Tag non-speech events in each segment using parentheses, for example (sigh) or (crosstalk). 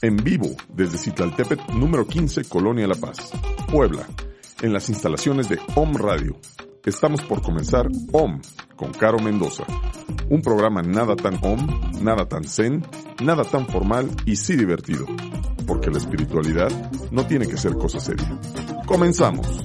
En vivo desde Citlaltepet número 15, Colonia La Paz, Puebla, en las instalaciones de OM Radio. Estamos por comenzar OM con Caro Mendoza, un programa nada tan OM, nada tan zen, nada tan formal y sí divertido, porque la espiritualidad no tiene que ser cosa seria. Comenzamos.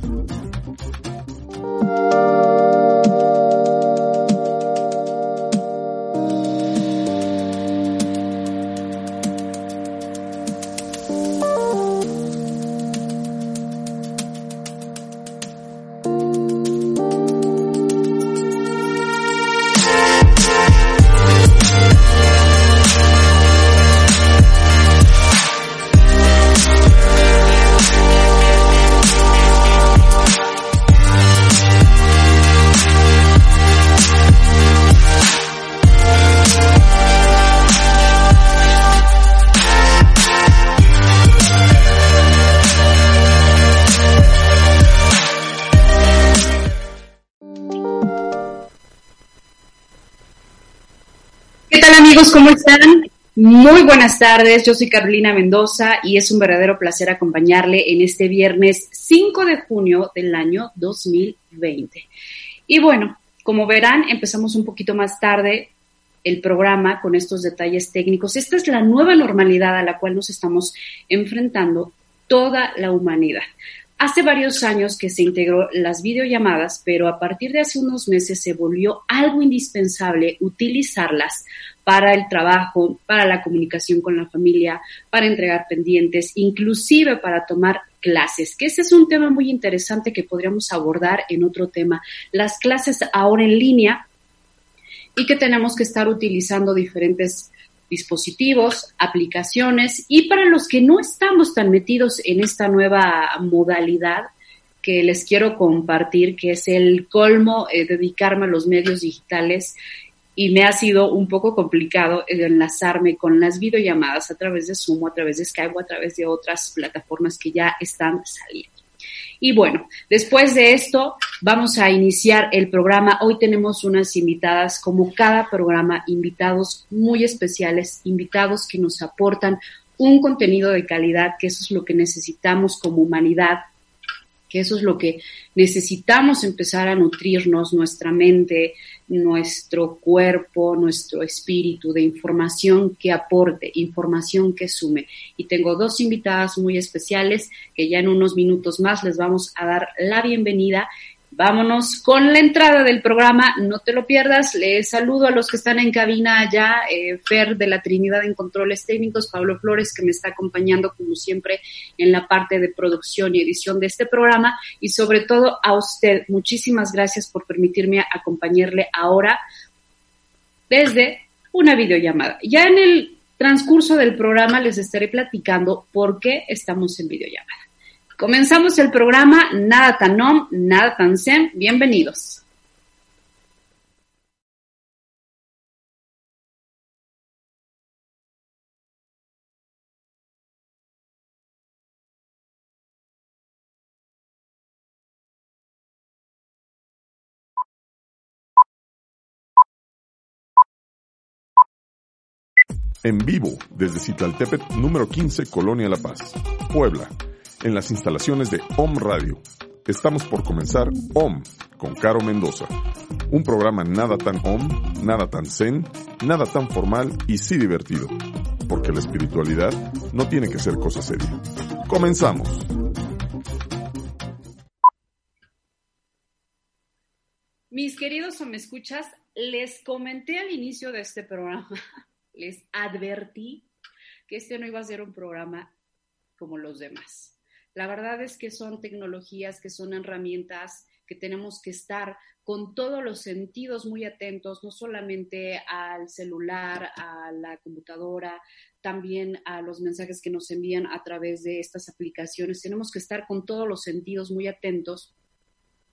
Muy buenas tardes, yo soy Carolina Mendoza y es un verdadero placer acompañarle en este viernes 5 de junio del año 2020. Y bueno, como verán, empezamos un poquito más tarde el programa con estos detalles técnicos. Esta es la nueva normalidad a la cual nos estamos enfrentando toda la humanidad. Hace varios años que se integró las videollamadas, pero a partir de hace unos meses se volvió algo indispensable utilizarlas para el trabajo, para la comunicación con la familia, para entregar pendientes, inclusive para tomar clases, que ese es un tema muy interesante que podríamos abordar en otro tema. Las clases ahora en línea y que tenemos que estar utilizando diferentes dispositivos, aplicaciones y para los que no estamos tan metidos en esta nueva modalidad que les quiero compartir, que es el colmo, eh, dedicarme a los medios digitales y me ha sido un poco complicado enlazarme con las videollamadas a través de Zoom, a través de Skype o a través de otras plataformas que ya están saliendo. Y bueno, después de esto vamos a iniciar el programa. Hoy tenemos unas invitadas, como cada programa, invitados muy especiales, invitados que nos aportan un contenido de calidad, que eso es lo que necesitamos como humanidad, que eso es lo que necesitamos empezar a nutrirnos, nuestra mente, nuestro cuerpo, nuestro espíritu, de información que aporte, información que sume. Y tengo dos invitadas muy especiales que ya en unos minutos más les vamos a dar la bienvenida Vámonos con la entrada del programa, no te lo pierdas. Les saludo a los que están en cabina allá, eh, Fer de la Trinidad en Controles Técnicos, Pablo Flores, que me está acompañando como siempre en la parte de producción y edición de este programa, y sobre todo a usted. Muchísimas gracias por permitirme acompañarle ahora desde una videollamada. Ya en el transcurso del programa les estaré platicando por qué estamos en videollamada. Comenzamos el programa Nada tan om, nada tan zen. Bienvenidos. En vivo desde Citlaltépetl número 15, Colonia La Paz, Puebla, en las instalaciones de OM Radio. Estamos por comenzar OM con Caro Mendoza, un programa nada tan OM, nada tan zen, nada tan formal y sí divertido, porque la espiritualidad no tiene que ser cosa seria. Comenzamos. Mis queridos o me escuchas, les comenté al inicio de este programa (laughs) les advertí que este no iba a ser un programa como los demás. La verdad es que son tecnologías, que son herramientas que tenemos que estar con todos los sentidos muy atentos, no solamente al celular, a la computadora, también a los mensajes que nos envían a través de estas aplicaciones. Tenemos que estar con todos los sentidos muy atentos,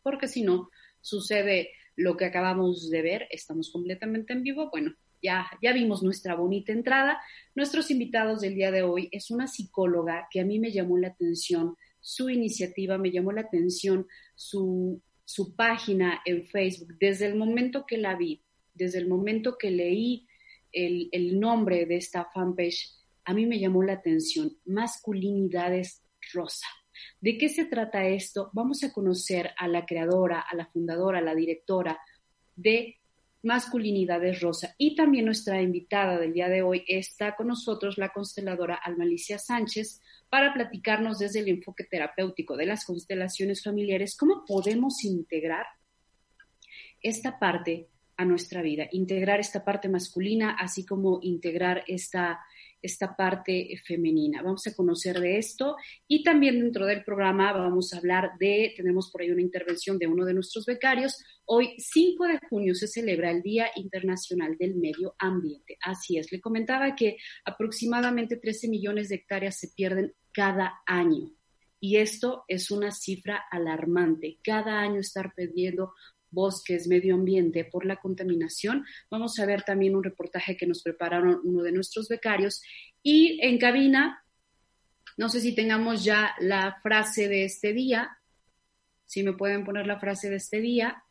porque si no, sucede lo que acabamos de ver, estamos completamente en vivo, bueno, ya, ya vimos nuestra bonita entrada. Nuestros invitados del día de hoy es una psicóloga que a mí me llamó la atención, su iniciativa me llamó la atención, su, su página en Facebook. Desde el momento que la vi, desde el momento que leí el, el nombre de esta fanpage, a mí me llamó la atención. Masculinidades Rosa. ¿De qué se trata esto? Vamos a conocer a la creadora, a la fundadora, a la directora de Masculinidades Rosa. Y también nuestra invitada del día de hoy está con nosotros la consteladora Almalicia Sánchez para platicarnos desde el enfoque terapéutico de las constelaciones familiares cómo podemos integrar esta parte a nuestra vida, integrar esta parte masculina, así como integrar esta esta parte femenina. Vamos a conocer de esto y también dentro del programa vamos a hablar de, tenemos por ahí una intervención de uno de nuestros becarios. Hoy, 5 de junio, se celebra el Día Internacional del Medio Ambiente. Así es, le comentaba que aproximadamente 13 millones de hectáreas se pierden cada año. Y esto es una cifra alarmante. Cada año estar perdiendo bosques, medio ambiente por la contaminación. Vamos a ver también un reportaje que nos prepararon uno de nuestros becarios. Y en cabina, no sé si tengamos ya la frase de este día, si me pueden poner la frase de este día.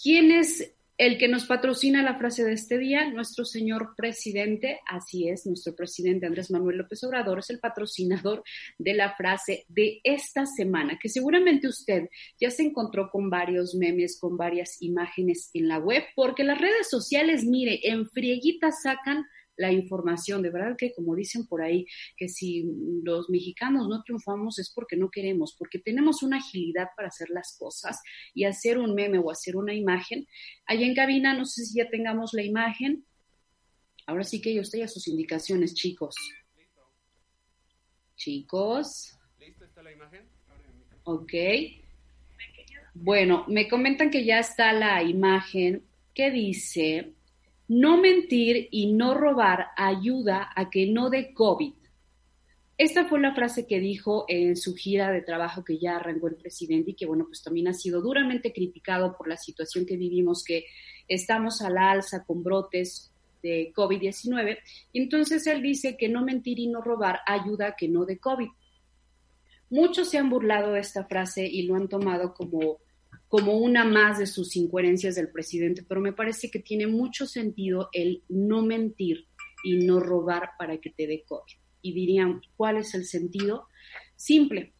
¿Quién es el que nos patrocina la frase de este día, nuestro señor presidente, así es, nuestro presidente Andrés Manuel López Obrador es el patrocinador de la frase de esta semana, que seguramente usted ya se encontró con varios memes, con varias imágenes en la web, porque las redes sociales, mire, en frieguita sacan la información. De verdad que, como dicen por ahí, que si los mexicanos no triunfamos es porque no queremos, porque tenemos una agilidad para hacer las cosas y hacer un meme o hacer una imagen. Allá en cabina, no sé si ya tengamos la imagen. Ahora sí que yo estoy a sus indicaciones, chicos. Chicos. ¿Listo está la imagen? Ok. Bueno, me comentan que ya está la imagen que dice no mentir y no robar ayuda a que no dé COVID. Esta fue la frase que dijo en su gira de trabajo que ya arrancó el presidente y que, bueno, pues también ha sido duramente criticado por la situación que vivimos, que estamos a la alza con brotes de COVID-19. Entonces él dice que no mentir y no robar ayuda a que no dé COVID. Muchos se han burlado de esta frase y lo han tomado como como una más de sus incoherencias del presidente, pero me parece que tiene mucho sentido el no mentir y no robar para que te dé COVID. Y dirían, ¿cuál es el sentido? Simple.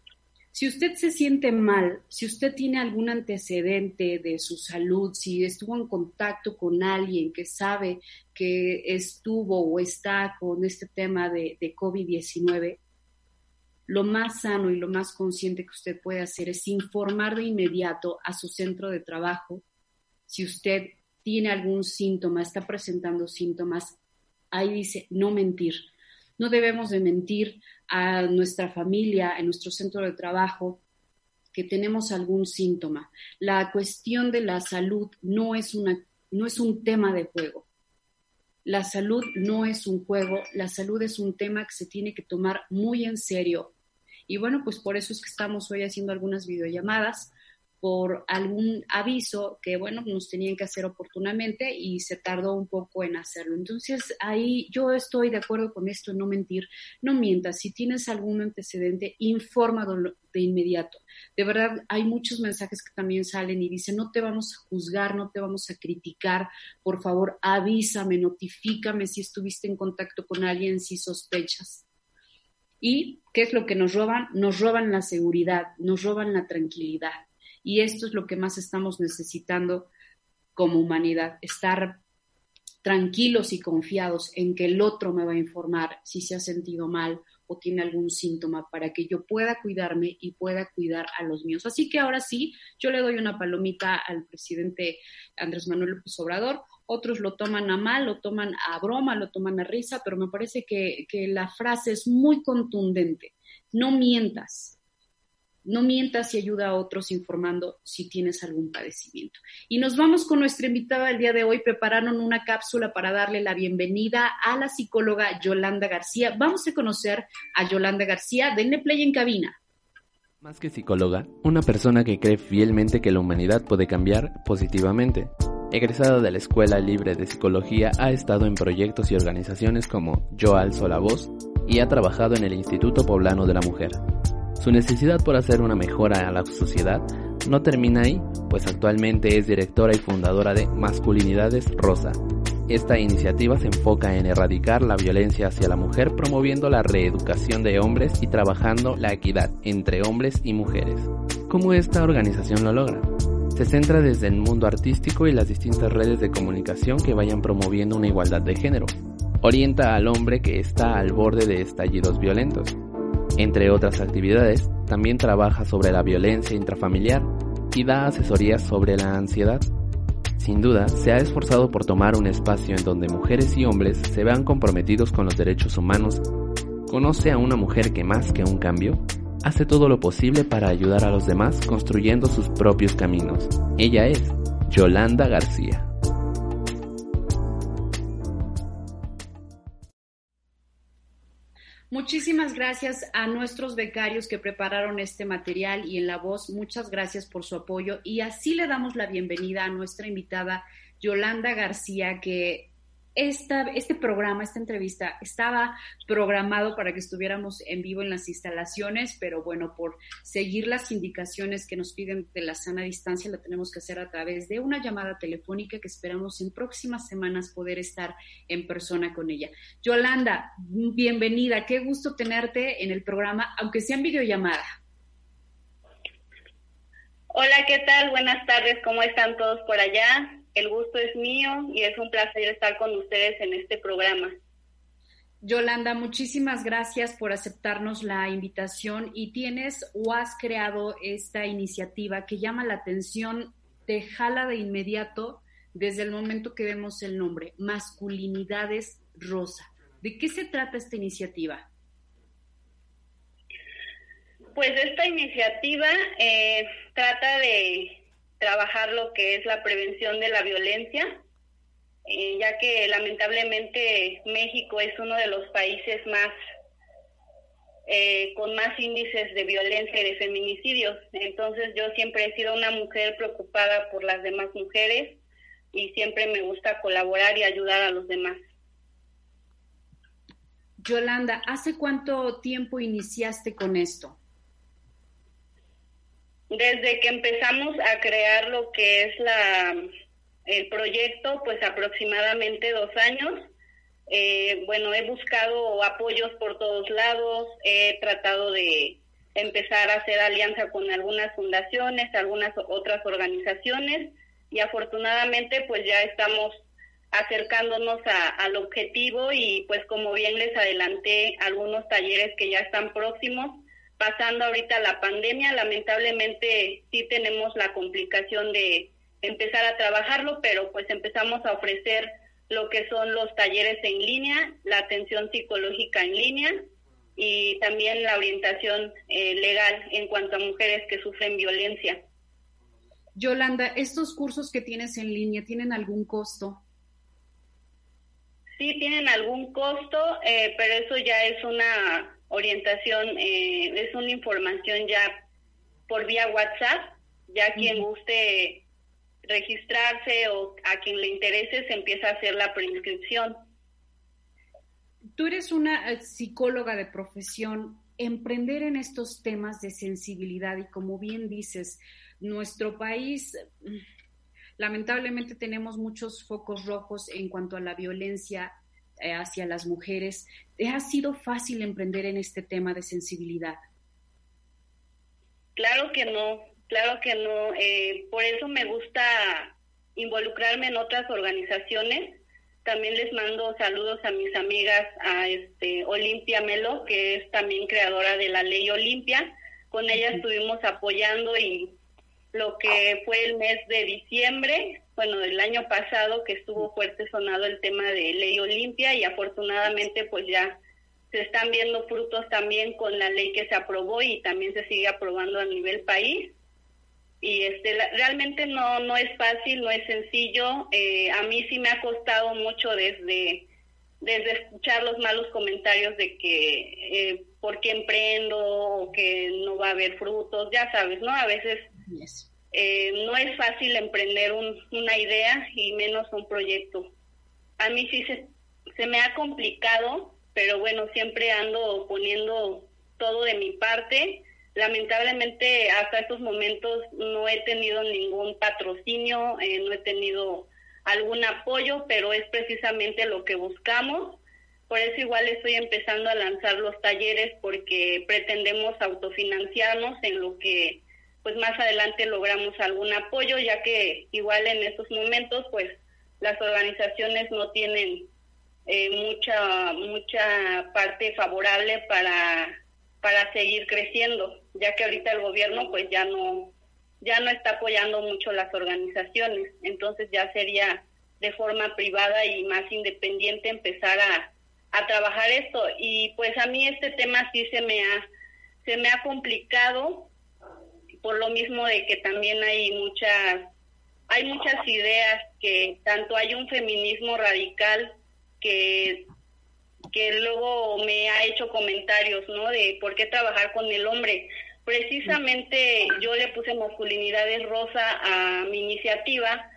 Si usted se siente mal, si usted tiene algún antecedente de su salud, si estuvo en contacto con alguien que sabe que estuvo o está con este tema de, de COVID-19, lo más sano y lo más consciente que usted puede hacer es informar de inmediato a su centro de trabajo si usted tiene algún síntoma, está presentando síntomas. Ahí dice, no mentir. No debemos de mentir a nuestra familia, a nuestro centro de trabajo, que tenemos algún síntoma. La cuestión de la salud no es, una, no es un tema de juego. La salud no es un juego, la salud es un tema que se tiene que tomar muy en serio Y bueno, pues por eso es que estamos hoy haciendo algunas videollamadas por algún aviso que, bueno, nos tenían que hacer oportunamente y se tardó un poco en hacerlo. Entonces, ahí yo estoy de acuerdo con esto, no mentir, no mientas. Si tienes algún antecedente, informa de inmediato. De verdad, hay muchos mensajes que también salen y dicen, no te vamos a juzgar, no te vamos a criticar, por favor, avísame, notifícame si estuviste en contacto con alguien, si sospechas. ¿Y qué es lo que nos roban? Nos roban la seguridad, nos roban la tranquilidad y esto es lo que más estamos necesitando como humanidad, estar tranquilos y confiados en que el otro me va a informar si se ha sentido mal o tiene algún síntoma para que yo pueda cuidarme y pueda cuidar a los míos. Así que ahora sí, yo le doy una palomita al presidente Andrés Manuel López Obrador. Otros lo toman a mal, lo toman a broma, lo toman a risa, pero me parece que, que la frase es muy contundente. No mientas, no mientas y ayuda a otros informando si tienes algún padecimiento. Y nos vamos con nuestra invitada del día de hoy. Prepararon una cápsula para darle la bienvenida a la psicóloga Yolanda García. Vamos a conocer a Yolanda García. Denle play en cabina. Más que psicóloga, una persona que cree fielmente que la humanidad puede cambiar positivamente. Egresada de la Escuela Libre de Psicología, ha estado en proyectos y organizaciones como Yo Alzo la Voz y ha trabajado en el Instituto Poblano de la Mujer. Su necesidad por hacer una mejora a la sociedad no termina ahí, pues actualmente es directora y fundadora de Masculinidades Rosa. Esta iniciativa se enfoca en erradicar la violencia hacia la mujer promoviendo la reeducación de hombres y trabajando la equidad entre hombres y mujeres. ¿Cómo esta organización lo logra? Se centra desde el mundo artístico y las distintas redes de comunicación que vayan promoviendo una igualdad de género. Orienta al hombre que está al borde de estallidos violentos entre otras actividades, también trabaja sobre la violencia intrafamiliar y da asesorías sobre la ansiedad. Sin duda, se ha esforzado por tomar un espacio en donde mujeres y hombres se vean comprometidos con los derechos humanos. Conoce a una mujer que más que un cambio, hace todo lo posible para ayudar a los demás construyendo sus propios caminos. Ella es Yolanda García. Muchísimas gracias a nuestros becarios que prepararon este material y en la voz, muchas gracias por su apoyo y así le damos la bienvenida a nuestra invitada Yolanda García, que esta, este programa, esta entrevista estaba programado para que estuviéramos en vivo en las instalaciones, pero bueno, por seguir las indicaciones que nos piden de la sana distancia, la tenemos que hacer a través de una llamada telefónica que esperamos en próximas semanas poder estar en persona con ella. Yolanda, bienvenida, qué gusto tenerte en el programa, aunque sea en videollamada. Hola, ¿qué tal? Buenas tardes, ¿cómo están todos por allá? El gusto es mío y es un placer estar con ustedes en este programa. Yolanda, muchísimas gracias por aceptarnos la invitación y tienes o has creado esta iniciativa que llama la atención, te jala de inmediato desde el momento que vemos el nombre, Masculinidades Rosa. ¿De qué se trata esta iniciativa? Pues esta iniciativa eh, trata de trabajar lo que es la prevención de la violencia, eh, ya que lamentablemente México es uno de los países más eh, con más índices de violencia y de feminicidios. Entonces yo siempre he sido una mujer preocupada por las demás mujeres y siempre me gusta colaborar y ayudar a los demás. Yolanda, ¿hace cuánto tiempo iniciaste con esto? Desde que empezamos a crear lo que es la el proyecto, pues aproximadamente dos años. Eh, bueno, he buscado apoyos por todos lados, he tratado de empezar a hacer alianza con algunas fundaciones, algunas otras organizaciones y afortunadamente pues ya estamos acercándonos al objetivo y pues como bien les adelanté algunos talleres que ya están próximos pasando ahorita la pandemia, lamentablemente sí tenemos la complicación de empezar a trabajarlo, pero pues empezamos a ofrecer lo que son los talleres en línea, la atención psicológica en línea y también la orientación eh, legal en cuanto a mujeres que sufren violencia. Yolanda, ¿estos cursos que tienes en línea tienen algún costo? Sí, tienen algún costo, eh, pero eso ya es una orientación, eh, es una información ya por vía WhatsApp, ya quien guste registrarse o a quien le interese se empieza a hacer la preinscripción. Tú eres una eh, psicóloga de profesión. Emprender en estos temas de sensibilidad y como bien dices, nuestro país mm, lamentablemente tenemos muchos focos rojos en cuanto a la violencia eh, hacia las mujeres. ¿Ha sido fácil emprender en este tema de sensibilidad? Claro que no, claro que no. Eh, por eso me gusta involucrarme en otras organizaciones. También les mando saludos a mis amigas, a este Olimpia Melo, que es también creadora de la ley Olimpia. Con ella estuvimos apoyando y lo que fue el mes de diciembre, bueno, del año pasado, que estuvo fuerte sonado el tema de ley Olimpia y afortunadamente pues ya se están viendo frutos también con la ley que se aprobó y también se sigue aprobando a nivel país. Y este, realmente no, no es fácil, no es sencillo. Eh, a mí sí me ha costado mucho desde, desde escuchar los malos comentarios de que eh, por qué emprendo o que no va a haber frutos, ya sabes, ¿no? A veces eh, no es fácil emprender una idea y menos un proyecto. A mí sí se, se me ha complicado pero bueno, siempre ando poniendo todo de mi parte. Lamentablemente hasta estos momentos no he tenido ningún patrocinio, eh, no he tenido algún apoyo, pero es precisamente lo que buscamos. Por eso igual estoy empezando a lanzar los talleres porque pretendemos autofinanciarnos en lo que pues más adelante logramos algún apoyo, ya que igual en estos momentos pues las organizaciones no tienen eh, mucha mucha parte favorable para para seguir creciendo ya que ahorita el gobierno pues ya no ya no está apoyando mucho las organizaciones. Entonces ya sería de forma privada y más independiente empezar a, a trabajar esto. Y pues a mí este tema sí se me ha se me ha complicado por lo mismo de que también hay muchas hay muchas ideas que tanto hay un feminismo radical que, que luego me ha hecho comentarios, ¿no? De por qué trabajar con el hombre. Precisamente yo le puse masculinidades rosa a mi iniciativa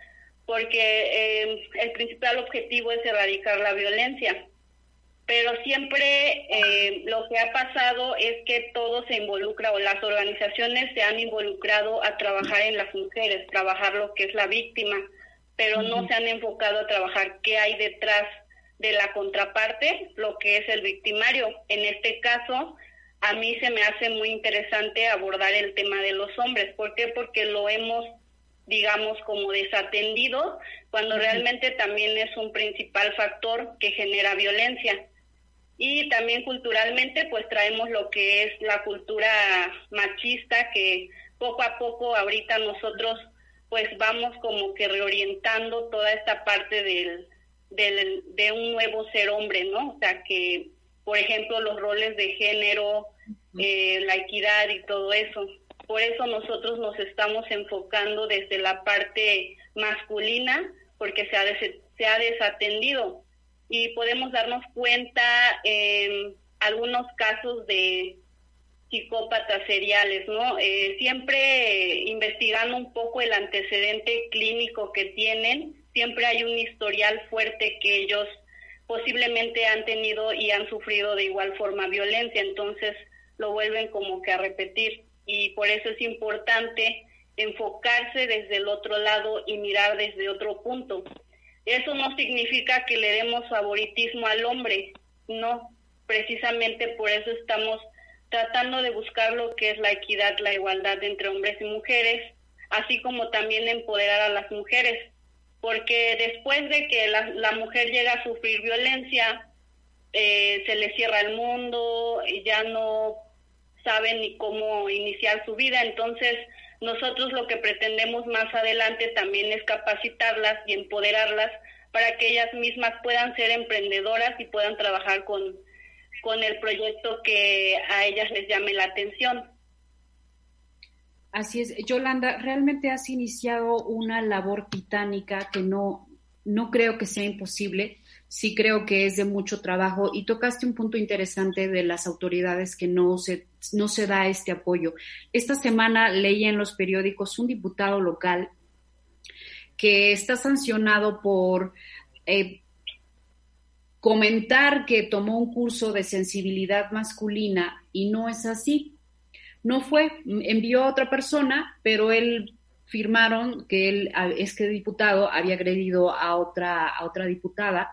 porque eh, el principal objetivo es erradicar la violencia. Pero siempre eh, lo que ha pasado es que todo se involucra o las organizaciones se han involucrado a trabajar en las mujeres, trabajar lo que es la víctima, pero no se han enfocado a trabajar qué hay detrás de la contraparte, lo que es el victimario. En este caso, a mí se me hace muy interesante abordar el tema de los hombres. ¿Por qué? Porque lo hemos, digamos, como desatendido, cuando realmente también es un principal factor que genera violencia. Y también culturalmente, pues traemos lo que es la cultura machista, que poco a poco ahorita nosotros pues vamos como que reorientando toda esta parte del, de un nuevo ser hombre, ¿no? O sea, que, por ejemplo, los roles de género, eh, la equidad y todo eso. Por eso nosotros nos estamos enfocando desde la parte masculina, porque se ha, se ha desatendido. Y podemos darnos cuenta en algunos casos de psicópatas seriales, ¿no? Eh, siempre investigando un poco el antecedente clínico que tienen siempre hay un historial fuerte que ellos posiblemente han tenido y han sufrido de igual forma violencia, entonces lo vuelven como que a repetir y por eso es importante enfocarse desde el otro lado y mirar desde otro punto. Eso no significa que le demos favoritismo al hombre, no, precisamente por eso estamos tratando de buscar lo que es la equidad, la igualdad entre hombres y mujeres, así como también empoderar a las mujeres. Porque después de que la, mujer llega a sufrir violencia, eh, se le cierra el mundo, y ya no sabe ni cómo iniciar su vida, entonces nosotros lo que pretendemos más adelante también es capacitarlas y empoderarlas para que ellas mismas puedan ser emprendedoras y puedan trabajar con, con el proyecto que a ellas les llame la atención. Así es, Yolanda, realmente has iniciado una labor titánica que no, no creo que sea imposible. sí creo que es de mucho trabajo y tocaste un punto interesante de las autoridades que no se, no se da este apoyo. Esta semana leía en los periódicos un diputado local que está sancionado por eh, comentar que tomó un curso de sensibilidad masculina y no es así. No fue, envió a otra persona, pero él firmaron que él, este diputado había agredido a otra, a otra diputada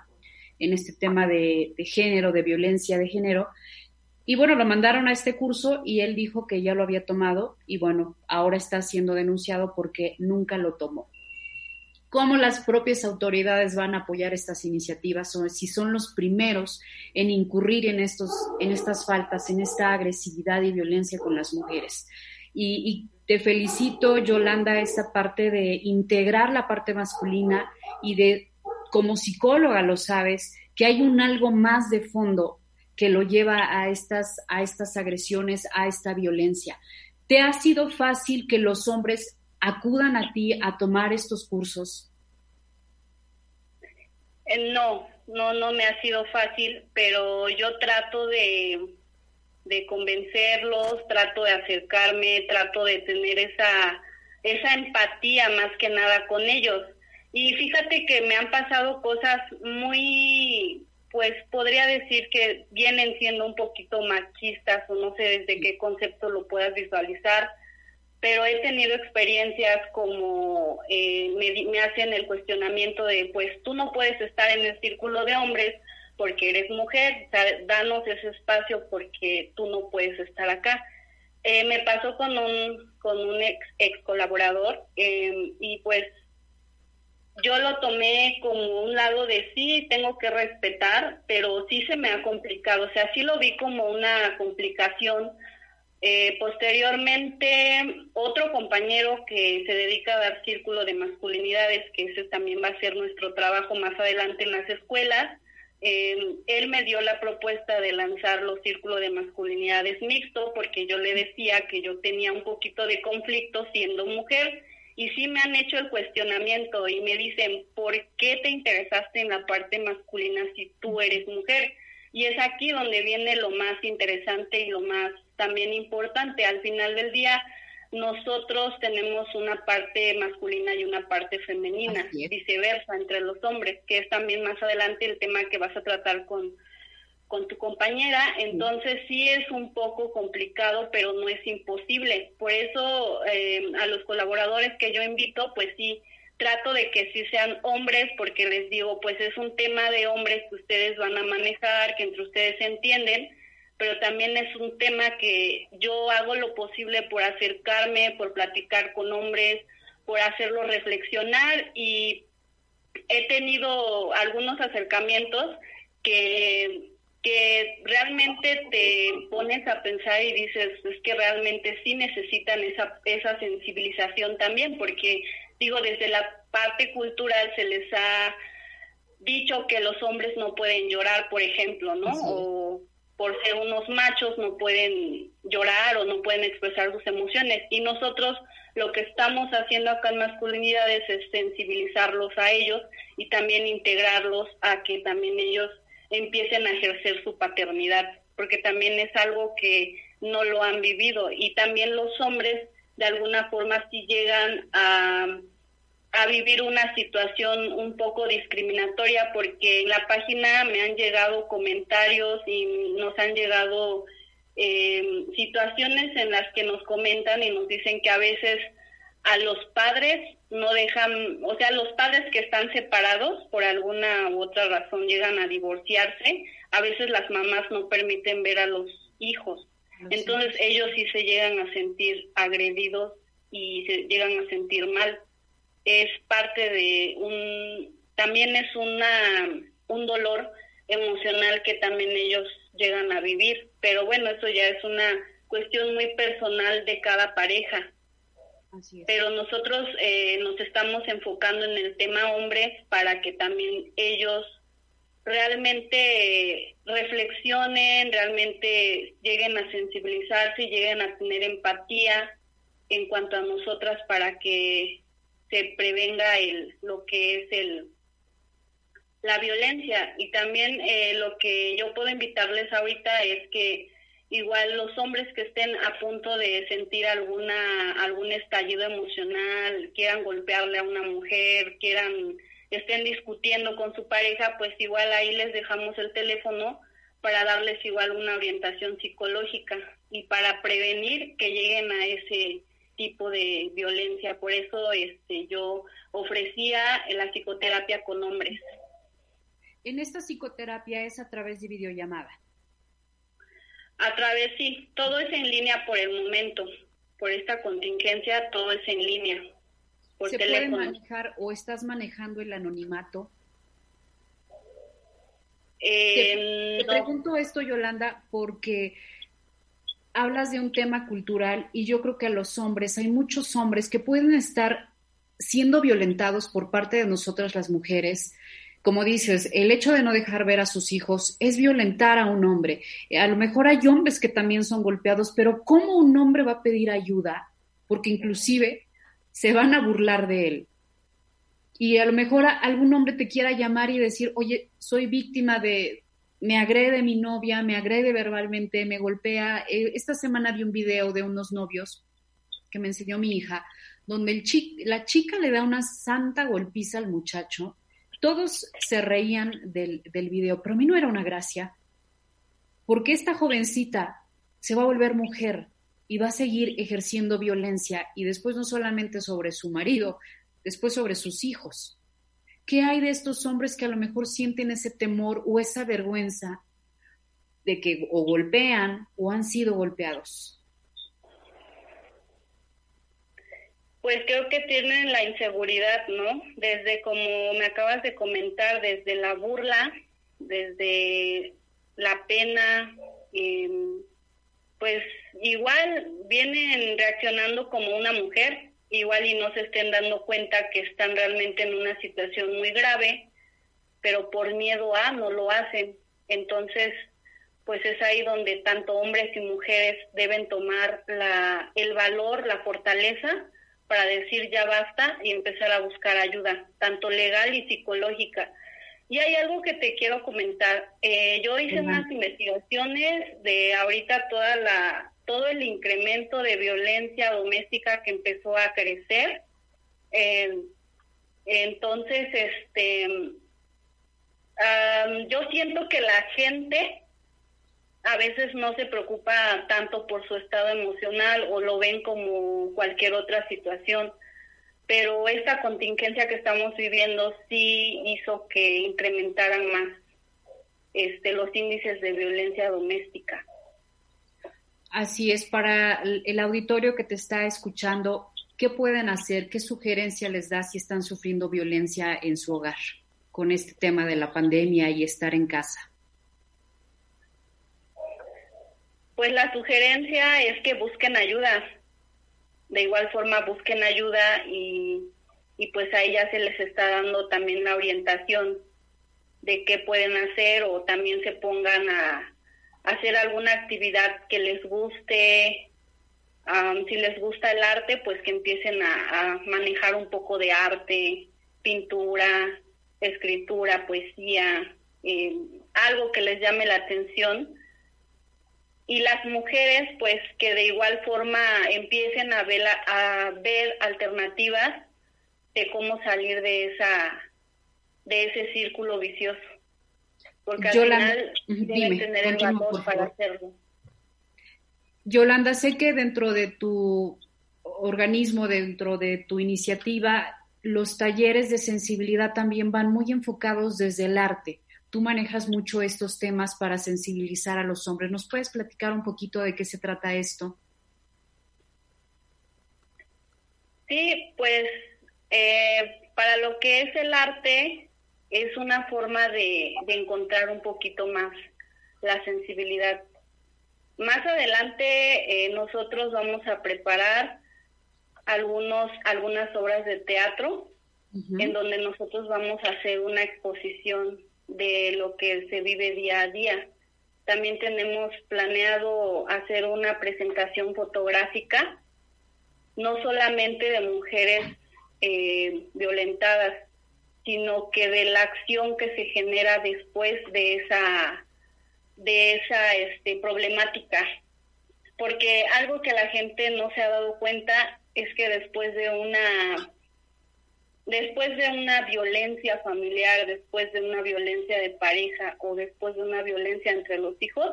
en este tema de, género, de violencia de género. Y bueno, lo mandaron a este curso y él dijo que ya lo había tomado y bueno, ahora está siendo denunciado porque nunca lo tomó. ¿Cómo las propias autoridades van a apoyar estas iniciativas o si son los primeros en incurrir en, estos, en estas faltas, en esta agresividad y violencia con las mujeres? Y, y te felicito, Yolanda, esa parte de integrar la parte masculina y de como psicóloga lo sabes, que hay un algo más de fondo que lo lleva a estas, a estas agresiones, a esta violencia. ¿Te ha sido fácil que los hombres acudan a ti a tomar estos cursos? Eh, no, no, no me ha sido fácil, pero yo trato de, de convencerlos, trato de acercarme, trato de tener esa, esa empatía más que nada con ellos. Y fíjate que me han pasado cosas muy, pues podría decir que vienen siendo un poquito machistas o no sé desde qué concepto lo puedas visualizar, pero he tenido experiencias como eh, me, hacen el cuestionamiento de, pues tú no puedes estar en el círculo de hombres porque eres mujer, danos ese espacio porque tú no puedes estar acá. Eh, me pasó con un, con un ex, ex colaborador eh, y pues yo lo tomé como un lado de sí, tengo que respetar, pero sí se me ha complicado, o sea, sí lo vi como una complicación. Eh, posteriormente, otro compañero que se dedica a dar círculo de masculinidades, que ese también va a ser nuestro trabajo más adelante en las escuelas, eh, él me dio la propuesta de lanzar los círculos de masculinidades mixto, porque yo le decía que yo tenía un poquito de conflicto siendo mujer y sí me han hecho el cuestionamiento y me dicen, ¿por qué te interesaste en la parte masculina si tú eres mujer? Y es aquí donde viene lo más interesante y lo más también importante. Al final del día, nosotros tenemos una parte masculina y una parte femenina, viceversa entre los hombres, que es también más adelante el tema que vas a tratar con, con tu compañera, entonces sí es un poco complicado, pero no es imposible. Por eso eh, a los colaboradores que yo invito, pues sí, trato de que sí sean hombres, porque les digo, pues es un tema de hombres que ustedes van a manejar, que entre ustedes se entienden, pero también es un tema que yo hago lo posible por acercarme, por platicar con hombres, por hacerlos reflexionar y he tenido algunos acercamientos que que realmente te pones a pensar y dices, es que realmente sí necesitan esa, esa sensibilización también, porque digo, desde la parte cultural se les ha dicho que los hombres no pueden llorar, por ejemplo, ¿no? O por ser unos machos no pueden llorar o no pueden expresar sus emociones. Y nosotros lo que estamos haciendo acá en masculinidades es sensibilizarlos a ellos y también integrarlos a que también ellos empiecen a ejercer su paternidad, porque también es algo que no lo han vivido. Y también los hombres de alguna forma sí llegan a, a vivir una situación un poco discriminatoria porque en la página me han llegado comentarios y nos han llegado eh, situaciones en las que nos comentan y nos dicen que a veces a los padres no dejan, o sea, los padres que están separados por alguna u otra razón llegan a divorciarse, a veces las mamás no permiten ver a los hijos. Entonces ellos sí se llegan a sentir agredidos y se llegan a sentir mal. Es parte de un, también es una, un dolor emocional que también ellos llegan a vivir, pero bueno, eso ya es una cuestión muy personal de cada pareja pero nosotros eh, nos estamos enfocando en el tema hombres para que también ellos realmente reflexionen, realmente lleguen a sensibilizarse lleguen a tener empatía en cuanto a nosotras para que se prevenga el lo que es el la violencia. Y también eh, lo que yo puedo invitarles ahorita es que igual los hombres que estén a punto de sentir alguna algún estallido emocional, quieran golpearle a una mujer, quieran estén discutiendo con su pareja, pues igual ahí les dejamos el teléfono para darles igual una orientación psicológica y para prevenir que lleguen a ese tipo de violencia. Por eso este yo ofrecía la psicoterapia con hombres. En esta psicoterapia es a través de videollamada. A través, sí, todo es en línea por el momento. Por esta contingencia, todo es en línea. ¿Se puede manejar o estás manejando el anonimato? te, eh, pregunto esto, Yolanda, porque hablas de un tema cultural y yo creo que a los hombres, hay muchos hombres que pueden estar siendo violentados por parte de nosotras las mujeres. Como dices, el hecho de no dejar ver a sus hijos es violentar a un hombre. A lo mejor hay hombres que también son golpeados, pero ¿cómo un hombre va a pedir ayuda? Porque inclusive se van a burlar de él. Y a lo mejor algún hombre te quiera llamar y decir, oye, soy víctima de, me agrede mi novia, me agrede verbalmente, me golpea. Eh, esta semana vi un video de unos novios que me enseñó mi hija, donde el la chica le da una santa golpiza al muchacho. Todos se reían del, del video, pero a mí no era una gracia, porque esta jovencita se va a volver mujer, y va a seguir ejerciendo violencia y después no solamente sobre su marido, después sobre sus hijos. ¿Qué hay de estos hombres que a lo mejor sienten ese temor o esa vergüenza de que o golpean o han sido golpeados? Pues creo que tienen la inseguridad, ¿no? Desde como me acabas de comentar, desde la burla, desde la pena, eh, pues igual vienen reaccionando como una mujer, igual y no se estén dando cuenta que están realmente en una situación muy grave, pero por miedo a no lo hacen. Entonces, pues es ahí donde tanto hombres y mujeres deben tomar la, el valor, la fortaleza para decir ya basta y empezar a buscar ayuda, tanto legal y psicológica. Y hay algo que te quiero comentar. Eh, yo hice unas investigaciones de ahorita toda la todo el incremento de violencia doméstica que empezó a crecer. Eh, entonces, este, yo siento que la gente a veces no se preocupa tanto por su estado emocional o lo ven como cualquier otra situación pero esta contingencia que estamos viviendo sí hizo que incrementaran más este, los índices de violencia doméstica. Así es, para el auditorio que te está escuchando, ¿qué pueden hacer? ¿Qué sugerencia les da si están sufriendo violencia en su hogar con este tema de la pandemia y estar en casa? Pues la sugerencia es que busquen ayuda, de igual forma busquen ayuda y, y pues a ellas se les está dando también la orientación de qué pueden hacer o también se pongan a, hacer alguna actividad que les guste. si les gusta el arte, pues que empiecen a, manejar un poco de arte, pintura, escritura, poesía, eh, algo que les llame la atención y las mujeres pues que de igual forma empiecen a ver, a ver alternativas de cómo salir de esa de ese círculo vicioso. Porque al final deben tener el valor para hacerlo. Yolanda sé que dentro de tu organismo dentro de tu iniciativa los talleres de sensibilidad también van muy enfocados desde el arte tú manejas mucho estos temas para sensibilizar a los hombres. ¿Nos puedes platicar un poquito de qué se trata esto? Sí, pues eh, para lo que es el arte es una forma de, encontrar un poquito más la sensibilidad. Más adelante eh, nosotros vamos a preparar algunos algunas obras de teatro en donde nosotros vamos a hacer una exposición de lo que se vive día a día. También tenemos planeado hacer una presentación fotográfica, no solamente de mujeres eh, violentadas, sino que de la acción que se genera después de esa de esa este, problemática. Porque algo que la gente no se ha dado cuenta es que después de una después de una violencia familiar, después de una violencia de pareja o después de una violencia entre los hijos,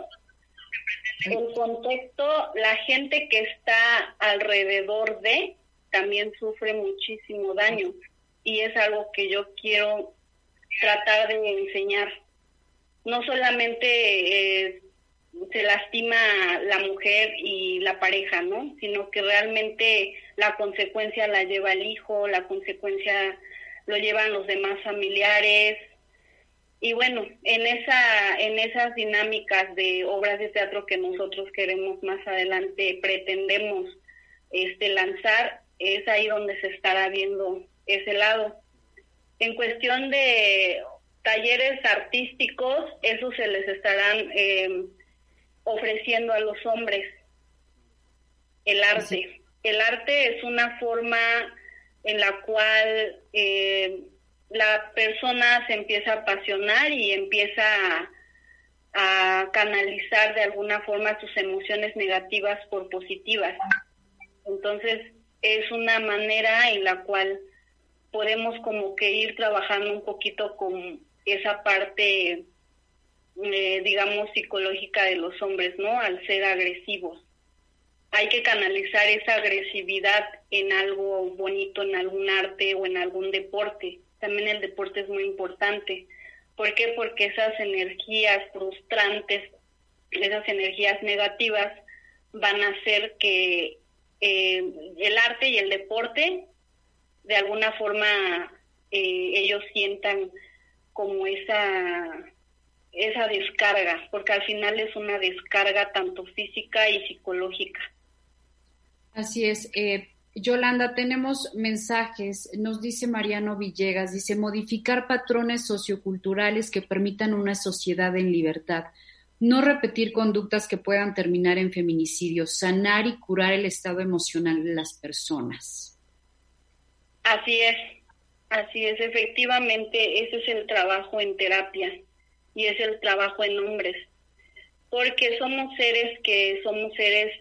el contexto, la gente que está alrededor de también sufre muchísimo daño y es algo que yo quiero tratar de enseñar. No solamente eh, se lastima la mujer y la pareja, ¿no? Sino que realmente la consecuencia la lleva el hijo, la consecuencia lo llevan los demás familiares. Y bueno, en esa en esas dinámicas de obras de teatro que nosotros queremos más adelante pretendemos este lanzar, es ahí donde se estará viendo ese lado. En cuestión de talleres artísticos, eso se les estarán eh, ofreciendo a los hombres. El arte. El arte es una forma en la cual eh, la persona se empieza a apasionar y empieza a, a, canalizar de alguna forma sus emociones negativas por positivas. Entonces, es una manera en la cual podemos como que ir trabajando un poquito con esa parte, eh, digamos, psicológica de los hombres, ¿no? Al ser agresivos. Hay que canalizar esa agresividad en algo bonito, en algún arte o en algún deporte. También el deporte es muy importante. ¿Por qué? Porque esas energías frustrantes, esas energías negativas, van a hacer que eh, el arte y el deporte de alguna forma eh, ellos sientan como esa esa descarga, porque al final es una descarga tanto física y psicológica. Así es. Eh, Yolanda, tenemos mensajes. Nos dice Mariano Villegas, dice, modificar patrones socioculturales que permitan una sociedad en libertad. No repetir conductas que puedan terminar en feminicidio. Sanar y curar el estado emocional de las personas. Así es, así es, efectivamente, ese es el trabajo en terapia y es el trabajo en hombres, porque somos seres que somos seres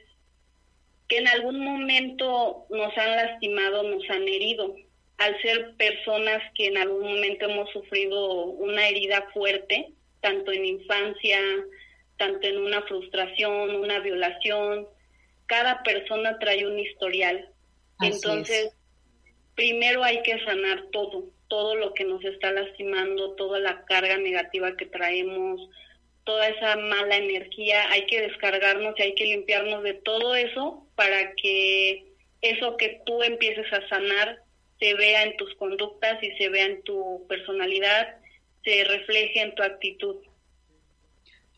que en algún momento nos han lastimado, nos han herido, al ser personas que en algún momento hemos sufrido una herida fuerte, tanto en infancia, tanto en una frustración, una violación, cada persona trae un historial. Entonces, primero hay que sanar todo, todo lo que nos está lastimando, toda la carga negativa que traemos, toda esa mala energía, hay que descargarnos y hay que limpiarnos de todo eso para que eso que tú empieces a sanar se vea en tus conductas y se vea en tu personalidad, se refleje en tu actitud.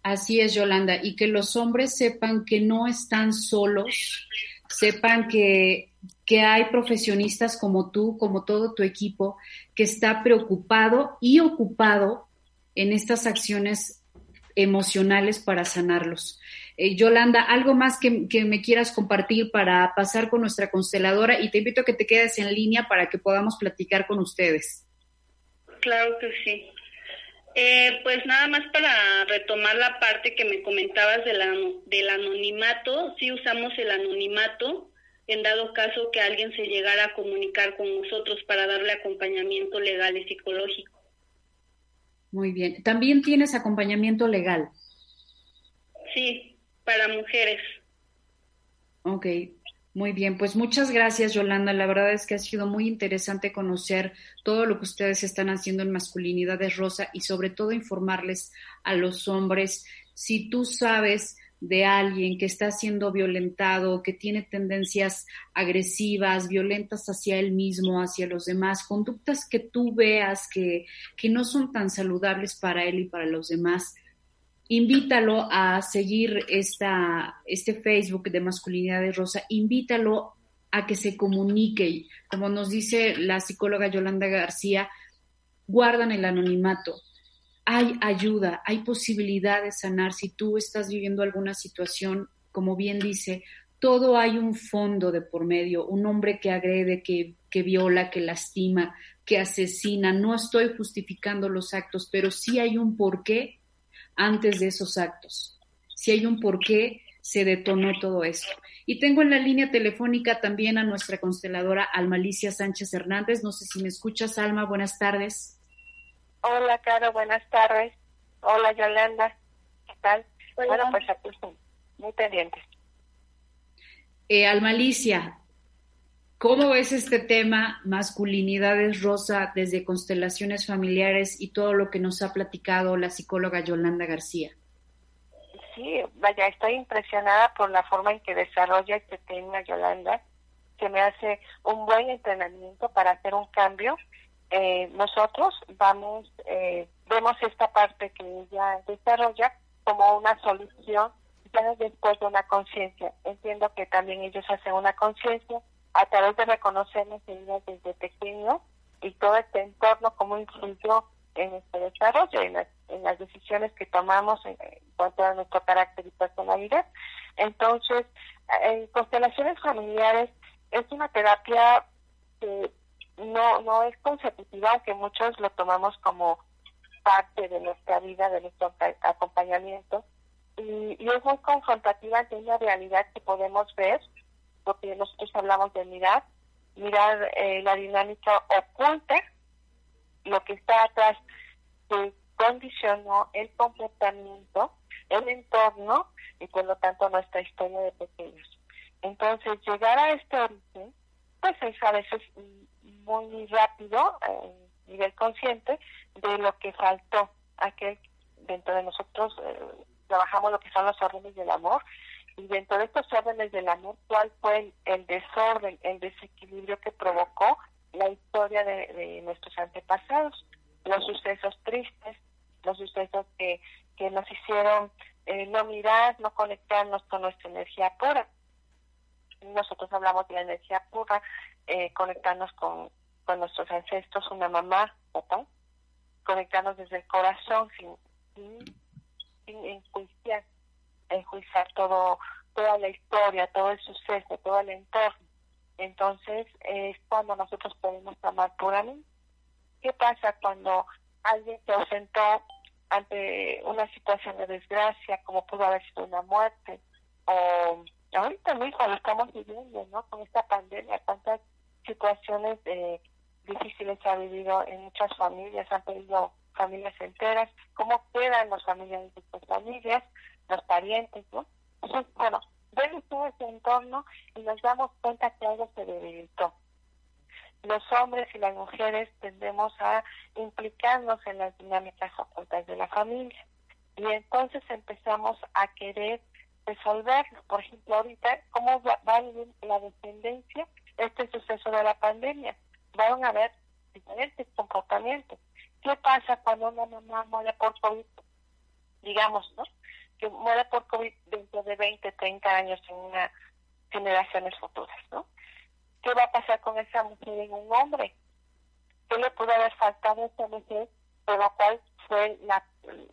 Así es, Yolanda, y que los hombres sepan que no están solos, sepan que que hay profesionistas como tú, como todo tu equipo, que está preocupado y ocupado en estas acciones emocionales para sanarlos. Eh, Yolanda, algo más que, me quieras compartir para pasar con nuestra consteladora y te invito a que te quedes en línea para que podamos platicar con ustedes. Claro que sí. Eh, pues nada más para retomar la parte que me comentabas del anonimato, sí usamos el anonimato en dado caso que alguien se llegara a comunicar con nosotros para darle acompañamiento legal y psicológico. Muy bien. ¿También tienes acompañamiento legal? Sí, para mujeres. Ok, muy bien. Pues muchas gracias, Yolanda. La verdad es que ha sido muy interesante conocer todo lo que ustedes están haciendo en Masculinidades Rosa y sobre todo informarles a los hombres. Si tú sabes de alguien que está siendo violentado, que tiene tendencias agresivas, violentas hacia él mismo, hacia los demás, conductas que tú veas que, que no son tan saludables para él y para los demás, invítalo a seguir esta, este Facebook de Masculinidad de Rosa, invítalo a que se comunique. Como nos dice la psicóloga Yolanda García, guardan el anonimato hay ayuda, hay posibilidad de sanar. Si tú estás viviendo alguna situación, como bien dice, todo hay un fondo de por medio, un hombre que agrede, que, que viola, que lastima, que asesina. No estoy justificando los actos, pero sí hay un porqué antes de esos actos. Sí hay un porqué se detonó todo esto. Y tengo en la línea telefónica también a nuestra consteladora Almalicia Sánchez Hernández. No sé si me escuchas, Alma. Buenas tardes. Hola, Caro. Buenas tardes. Hola, Yolanda. ¿Qué tal? Bueno, pues aquí estoy, muy pendientes. Eh, Almalicia, ¿cómo ves este tema, masculinidades rosa, desde constelaciones familiares y todo lo que nos ha platicado la psicóloga Yolanda García? sí, vaya, estoy impresionada por la forma en que desarrolla este tema Yolanda, que me hace un buen entrenamiento para hacer un cambio. Eh, nosotros vamos, eh, vemos esta parte que ella desarrolla como una solución ya después de una conciencia. Entiendo que también ellos hacen una conciencia a través de reconocer las heridas desde pequeño y todo este entorno, cómo influyó en este desarrollo, en las, en las decisiones que tomamos en, cuanto a nuestro carácter y personalidad. Entonces, en constelaciones familiares es una terapia que no, no es consecutiva, aunque muchos lo tomamos como parte de nuestra vida, de nuestro acompañamiento, y, es muy confrontativa de una realidad que podemos ver, porque nosotros hablamos de mirar, mirar eh, la dinámica oculta lo que está atrás que condicionó el comportamiento, el entorno y por lo tanto nuestra historia de pequeños. Entonces, llegar a este origen, pues es a veces muy rápido, a nivel consciente, de lo que faltó. Aquel, dentro de nosotros eh, trabajamos lo que son los órdenes del amor, y dentro de estos órdenes del amor, ¿cuál fue el desorden, el desequilibrio que provocó la historia de, nuestros antepasados, los sucesos tristes, los sucesos que, que nos hicieron eh, no mirar, no conectarnos con nuestra energía pura. Nosotros hablamos de la energía pura, eh, conectarnos con, con nuestros ancestros, una mamá, papá, conectarnos desde el corazón sin, sin, enjuiciar, enjuiciar todo, toda la historia, todo el suceso, todo el entorno entonces es cuando nosotros podemos amar puramente. ¿Qué pasa cuando alguien se ausentó ante una situación de desgracia, como pudo haber sido una muerte? O ahorita mismo lo estamos viviendo, ¿no? Con esta pandemia, tantas situaciones eh, difíciles ha vivido en muchas familias, han perdido familias enteras, cómo quedan las familias de sus familias, los parientes, ¿no? Bueno, vemos todo ese entorno y nos damos cuenta que algo se debilitó. Los hombres y las mujeres tendemos a implicarnos en las dinámicas ocultas de la familia y entonces empezamos a querer resolverlo. Por ejemplo, ahorita, ¿cómo va, a vivir la descendencia este suceso de la pandemia? Van a haber diferentes comportamientos. ¿Qué pasa cuando una mamá muere por COVID? Digamos, ¿no? que muera por COVID dentro de 20, 30 años en unas generaciones futuras, ¿no? ¿Qué va a pasar con esa mujer en un hombre? ¿Qué le pudo haber faltado a esa mujer por lo cual fue la,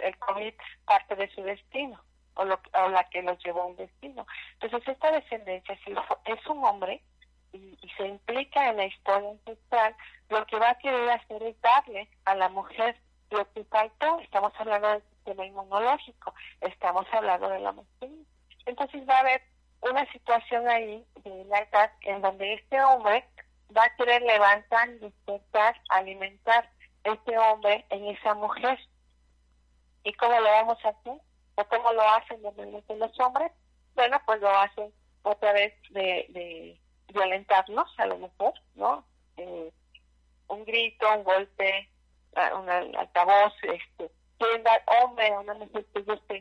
el COVID parte de su destino o, lo, o la que los llevó a un destino? Entonces, esta descendencia, si es un hombre y, se implica en la historia ancestral, lo que va a querer hacer es darle a la mujer lo que faltó. Estamos hablando de sistema inmunológico, estamos hablando de la masculina. Entonces va a haber una situación ahí de la edad en donde este hombre va a querer levantar, despertar, alimentar este hombre en esa mujer. ¿Y cómo lo vamos a hacer? ¿O cómo lo hacen normalmente los hombres? Bueno, pues lo hacen otra vez de, de violentarnos, a lo mejor, ¿no? Eh, un grito, un golpe, un altavoz, este, quieren dar hombre a una mujer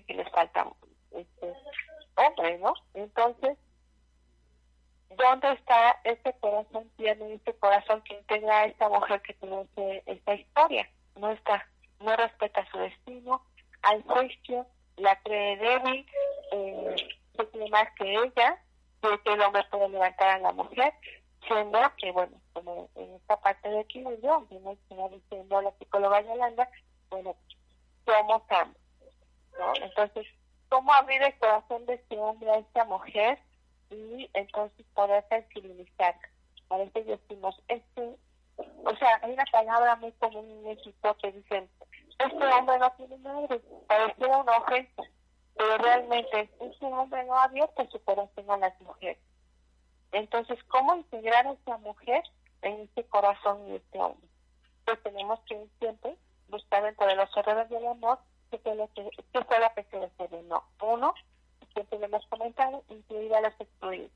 que les falta este, hombre, ¿no? Entonces, ¿dónde está este corazón tiene este corazón que integra a esta mujer que conoce esta historia? No está, no respeta su destino, al juicio, la cree débil, eh, se más que ella, que el hombre puede levantar a la mujer, siendo que, bueno, como en esta parte de equilibrio, como está diciendo la psicóloga Yolanda, bueno, somos ambos, ¿no? Entonces, ¿cómo abrir el corazón de este hombre a esta mujer? y entonces poder sensibilizar. A veces decimos, este, o sea, hay una palabra muy común en México que dicen, este hombre no tiene madre, parece una ofensa, pero realmente este hombre no ha abierto su corazón a las mujeres. Entonces, ¿cómo integrar a esa mujer en este corazón y este hombre? Pues tenemos que siempre buscar dentro de los errores del amor que fue lo que, fue la que no. Uno, siempre lo hemos comentado, incluir a los excluidos.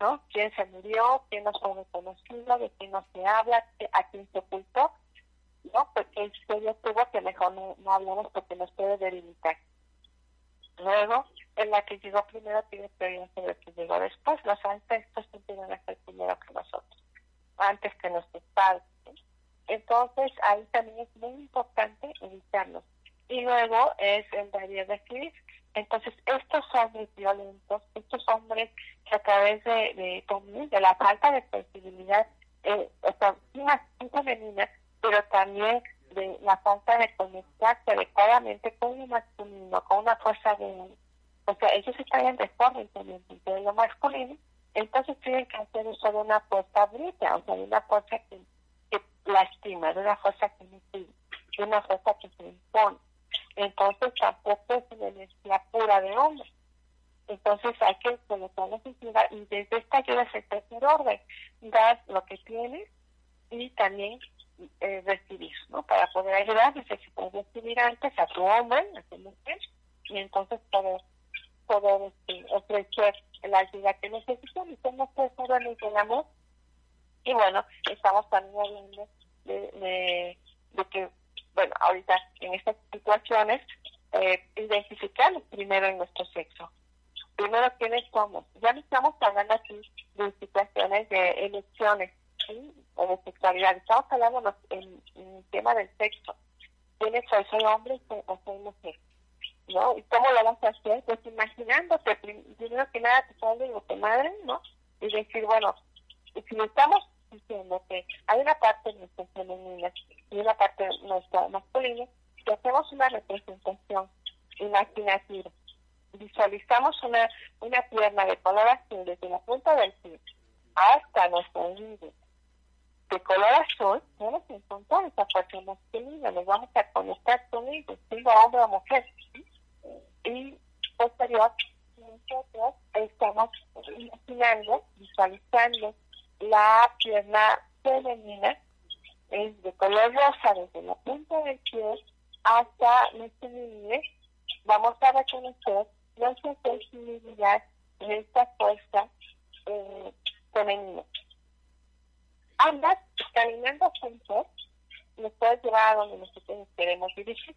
¿no? ¿Quién se murió? ¿Quién no fue reconocido? ¿De quién no se habla? ¿A quién se ocultó? ¿No? Porque el serio tuvo que mejor no, no hablamos porque nos puede debilitar. Luego, en la que llegó primero tiene prioridad sobre el que llegó después. Los ancestros siempre van a ser primero que nosotros, antes que nuestros padres. Entonces, ahí también es muy importante evitarlos. Y luego es el de decir, entonces estos hombres violentos, estos hombres que a través de, de, de la falta de sensibilidad, eh, o sea, femenina, de la falta de conectarse adecuadamente con lo masculino, con una fuerza de... O sea, ellos están en desorden de lo masculino, entonces tienen que hacer uso de una fuerza brilla, o sea, de una fuerza que, que lastima, de una fuerza que tu hombre, a tu mujer, y entonces poder, poder este, ofrecer la ayuda que necesitan y somos tres órdenes del amor. Y bueno, estamos también hablando de, de, de que, bueno, ahorita en estas situaciones, eh, identificarnos primero en nuestro sexo. Primero, ¿quiénes somos? Ya no estamos hablando aquí de situaciones de elecciones, o de sexualidad. Estamos hablando en, el tema del sexo. ¿Quién soy? ¿Soy hombre o soy mujer? ¿No? ¿Y cómo lo vas a hacer? Pues imaginándote, primero que nada, tu padre o tu madre, ¿no? Y decir, bueno, si estamos diciendo que hay una parte nuestra femenina y una parte nuestra masculina, si hacemos una representación imaginativa, visualizamos una, una pierna de color azul desde la punta del pie hasta nuestro oído de color azul, vamos a encontrar esa fuerza masculina, nos vamos a conectar con ellos, siendo hombre o mujer. Y posterior, nosotros estamos imaginando, visualizando la pierna femenina es de color rosa desde la punta del pie hasta nuestro niño. Vamos a reconocer nuestra sensibilidad en esta fuerza eh, femenina ambas caminando juntos nos puedes llevar a donde nosotros queremos dirigir.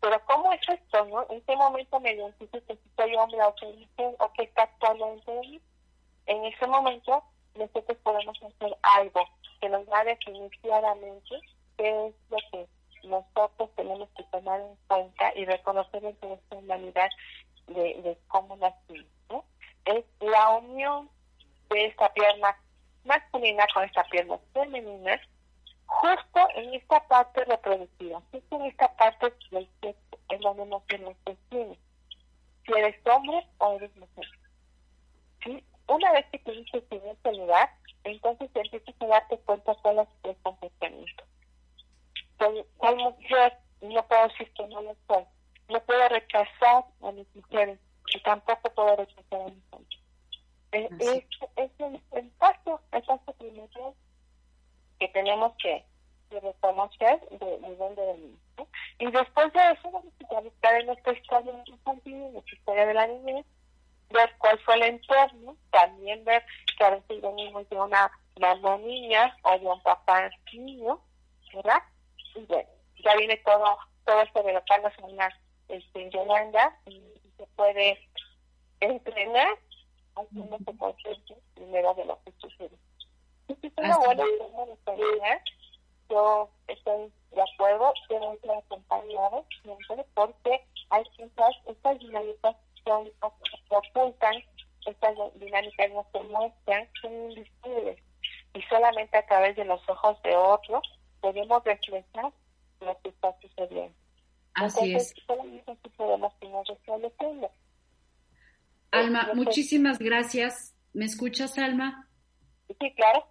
Pero ¿cómo es esto, no? ¿En qué momento me identifico si soy hombre o soy mujer o qué está actuando dentro de mí? En ese momento nosotros podemos hacer algo que nos va a definir claramente qué es lo que nosotros tenemos que tomar en cuenta y reconocer en nuestra humanidad de, de cómo nacimos. ¿no? Es la unión de esta pierna masculina con esta pierna femenina, justo en esta parte reproductiva, justo en esta parte del sexo, es donde nos tiene. Si eres hombre o eres mujer. ¿Sí? Una vez que te dices en este lugar, entonces empiezas a darte cuenta cuál es el comportamiento. Soy, soy mujer no puedo decir que no lo soy. No puedo rechazar a mis mujeres y tampoco puedo rechazar a mis hombres es, es, el, paso, el paso primero que tenemos que, reconocer de, de dónde venimos. Y después de eso vamos a buscar en nuestra historia en nuestra historia de la niñez, ver cuál fue el entorno, también ver que a veces venimos de una mamá niña o de un papá niño, ¿verdad? Y bueno, ya viene todo, todo esto de lo que habla este, Yolanda y se puede entrenar haciendo consciente primero de lo que sucede. Si es una buena forma de terminar, yo estoy de acuerdo, deben ser acompañados siempre porque hay quizás estas dinámicas son, se ocultan, estas dinámicas no se muestran, son invisibles y solamente a través de los ojos de otros podemos reflejar lo que está sucediendo. Así Entonces, es. solamente así podemos tener Alma, muchísimas gracias. ¿Me escuchas, Alma? Sí, claro.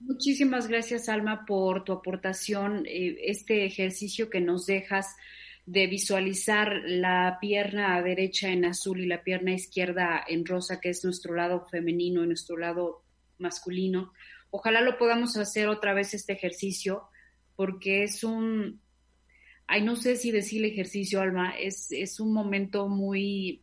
Muchísimas gracias, Alma, por tu aportación, eh, este ejercicio que nos dejas de visualizar la pierna derecha en azul y la pierna izquierda en rosa, que es nuestro lado femenino y nuestro lado masculino. Ojalá lo podamos hacer otra vez este ejercicio, porque es un, ay, no sé si decir ejercicio, Alma, es, es un momento muy,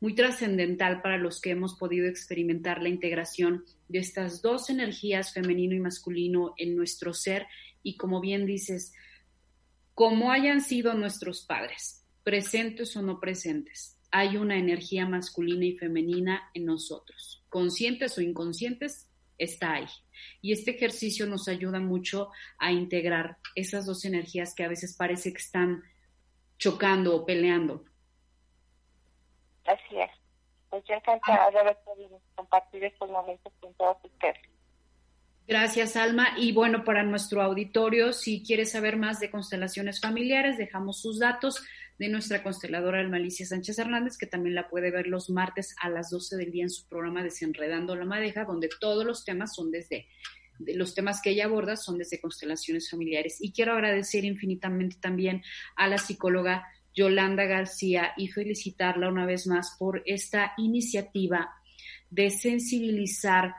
muy trascendental para los que hemos podido experimentar la integración de estas dos energías, femenino y masculino, en nuestro ser. Y como bien dices, como hayan sido nuestros padres, presentes o no presentes, hay una energía masculina y femenina en nosotros. Conscientes o inconscientes, está ahí. Y este ejercicio nos ayuda mucho a integrar esas dos energías que a veces parece que están chocando o peleando. Así es. Pues yo encantada de haber podido compartir estos momentos con todos ustedes. Gracias, Alma. Y bueno, para nuestro auditorio, si quieres saber más de constelaciones familiares, dejamos sus datos de nuestra consteladora Almalicia Sánchez Hernández, que también la puede ver los martes a las 12 del día en su programa Desenredando la Madeja, donde todos los temas son desde los temas que ella aborda son desde constelaciones familiares. Y quiero agradecer infinitamente también a la psicóloga Yolanda García y felicitarla una vez más por esta iniciativa de sensibilizar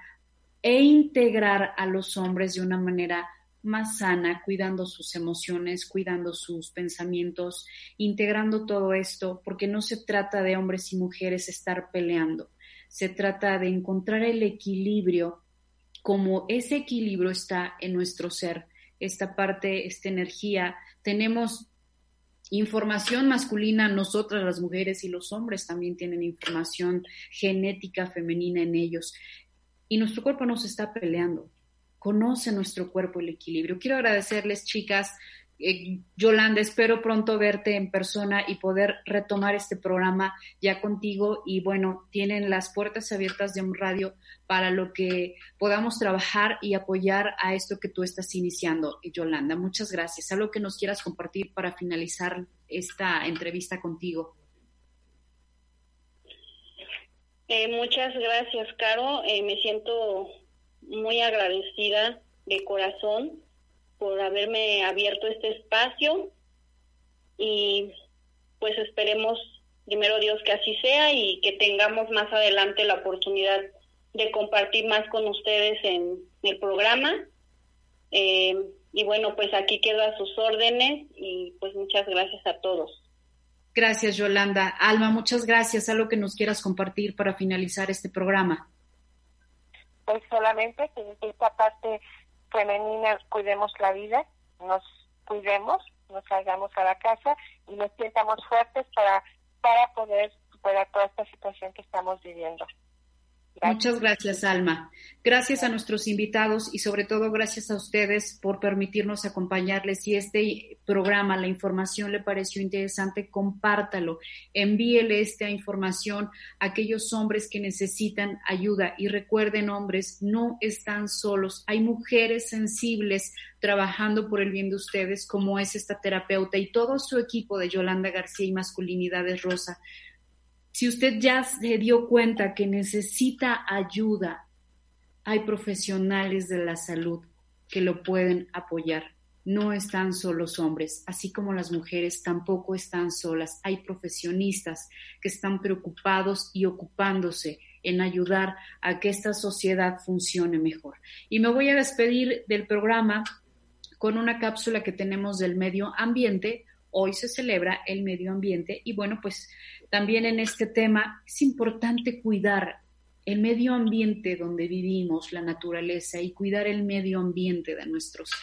e integrar a los hombres de una manera más sana, cuidando sus emociones, cuidando sus pensamientos, integrando todo esto, porque no se trata de hombres y mujeres estar peleando, se trata de encontrar el equilibrio, como ese equilibrio está en nuestro ser, esta parte, esta energía. Tenemos información masculina, nosotras las mujeres y los hombres también tienen información genética femenina en ellos y nuestro cuerpo no se está peleando. Conoce nuestro cuerpo el equilibrio. Quiero agradecerles, chicas. Eh, Yolanda, espero pronto verte en persona y poder retomar este programa ya contigo. Y bueno, tienen las puertas abiertas de un radio para lo que podamos trabajar y apoyar a esto que tú estás iniciando, Yolanda. Muchas gracias. Algo que nos quieras compartir para finalizar esta entrevista contigo. Eh, muchas gracias, Caro. Eh, me siento muy agradecida de corazón por haberme abierto este espacio y pues esperemos primero Dios que así sea y que tengamos más adelante la oportunidad de compartir más con ustedes en el programa. Eh, y bueno, pues aquí quedo a sus órdenes y pues muchas gracias a todos. Gracias, Yolanda. Alma, muchas gracias. ¿Algo que nos quieras compartir para finalizar este programa? Pues solamente que esta parte femenina cuidemos la vida, nos cuidemos, nos salgamos a la casa y nos sientamos fuertes para, para poder superar toda esta situación que estamos viviendo. Muchas gracias, Alma. Gracias a nuestros invitados y sobre todo gracias a ustedes por permitirnos acompañarles. Si este programa, la información le pareció interesante, compártalo. Envíele esta información a aquellos hombres que necesitan ayuda. Y recuerden, hombres, no están solos. Hay mujeres sensibles trabajando por el bien de ustedes, como es esta terapeuta y todo su equipo de Yolanda García y Masculinidades Rosa si usted ya se dio cuenta que necesita ayuda, hay profesionales de la salud que lo pueden apoyar. No están solos hombres, así como las mujeres tampoco están solas. Hay profesionistas que están preocupados y ocupándose en ayudar a que esta sociedad funcione mejor. Y me voy a despedir del programa con una cápsula que tenemos del medio ambiente. Hoy se celebra el medio ambiente y bueno, pues también en este tema es importante cuidar el medio ambiente donde vivimos, la naturaleza y cuidar el medio ambiente de nuestro ser.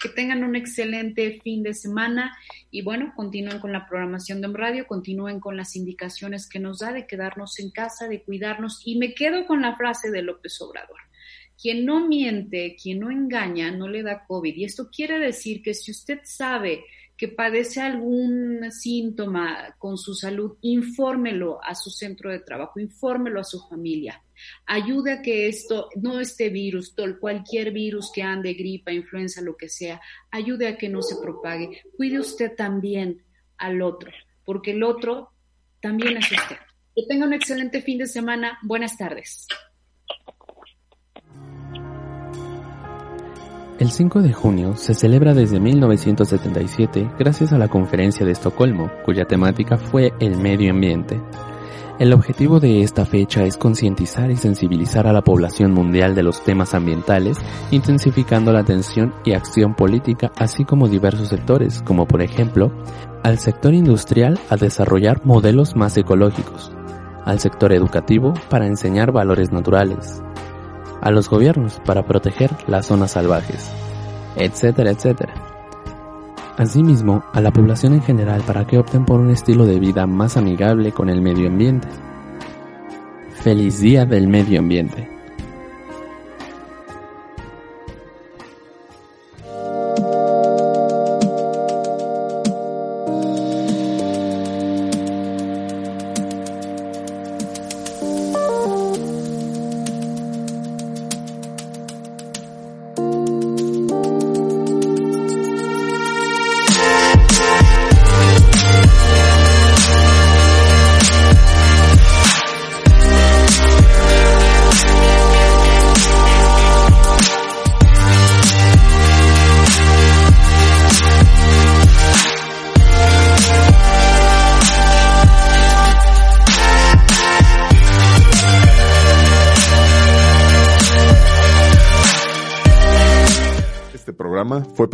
Que tengan un excelente fin de semana y bueno, continúen con la programación de radio, continúen con las indicaciones que nos da de quedarnos en casa, de cuidarnos y me quedo con la frase de López Obrador. Quien no miente, quien no engaña, no le da COVID. Y esto quiere decir que si usted sabe que padece algún síntoma con su salud, infórmelo a su centro de trabajo, infórmelo a su familia. Ayude a que esto, no este virus, cualquier virus que ande, gripa, influenza, lo que sea, ayude a que no se propague. Cuide usted también al otro, porque el otro también es usted. Que tenga un excelente fin de semana. Buenas tardes. El 5 de junio se celebra desde 1977 gracias a la Conferencia de Estocolmo, cuya temática fue el medio ambiente. El objetivo de esta fecha es concientizar y sensibilizar a la población mundial de los temas ambientales, intensificando la atención y acción política, así como diversos sectores, como por ejemplo, al sector industrial a desarrollar modelos más ecológicos, al sector educativo para enseñar valores naturales, a los gobiernos para proteger las zonas salvajes, etcétera, etcétera. Asimismo, a la población en general para que opten por un estilo de vida más amigable con el medio ambiente. Feliz Día del Medio Ambiente.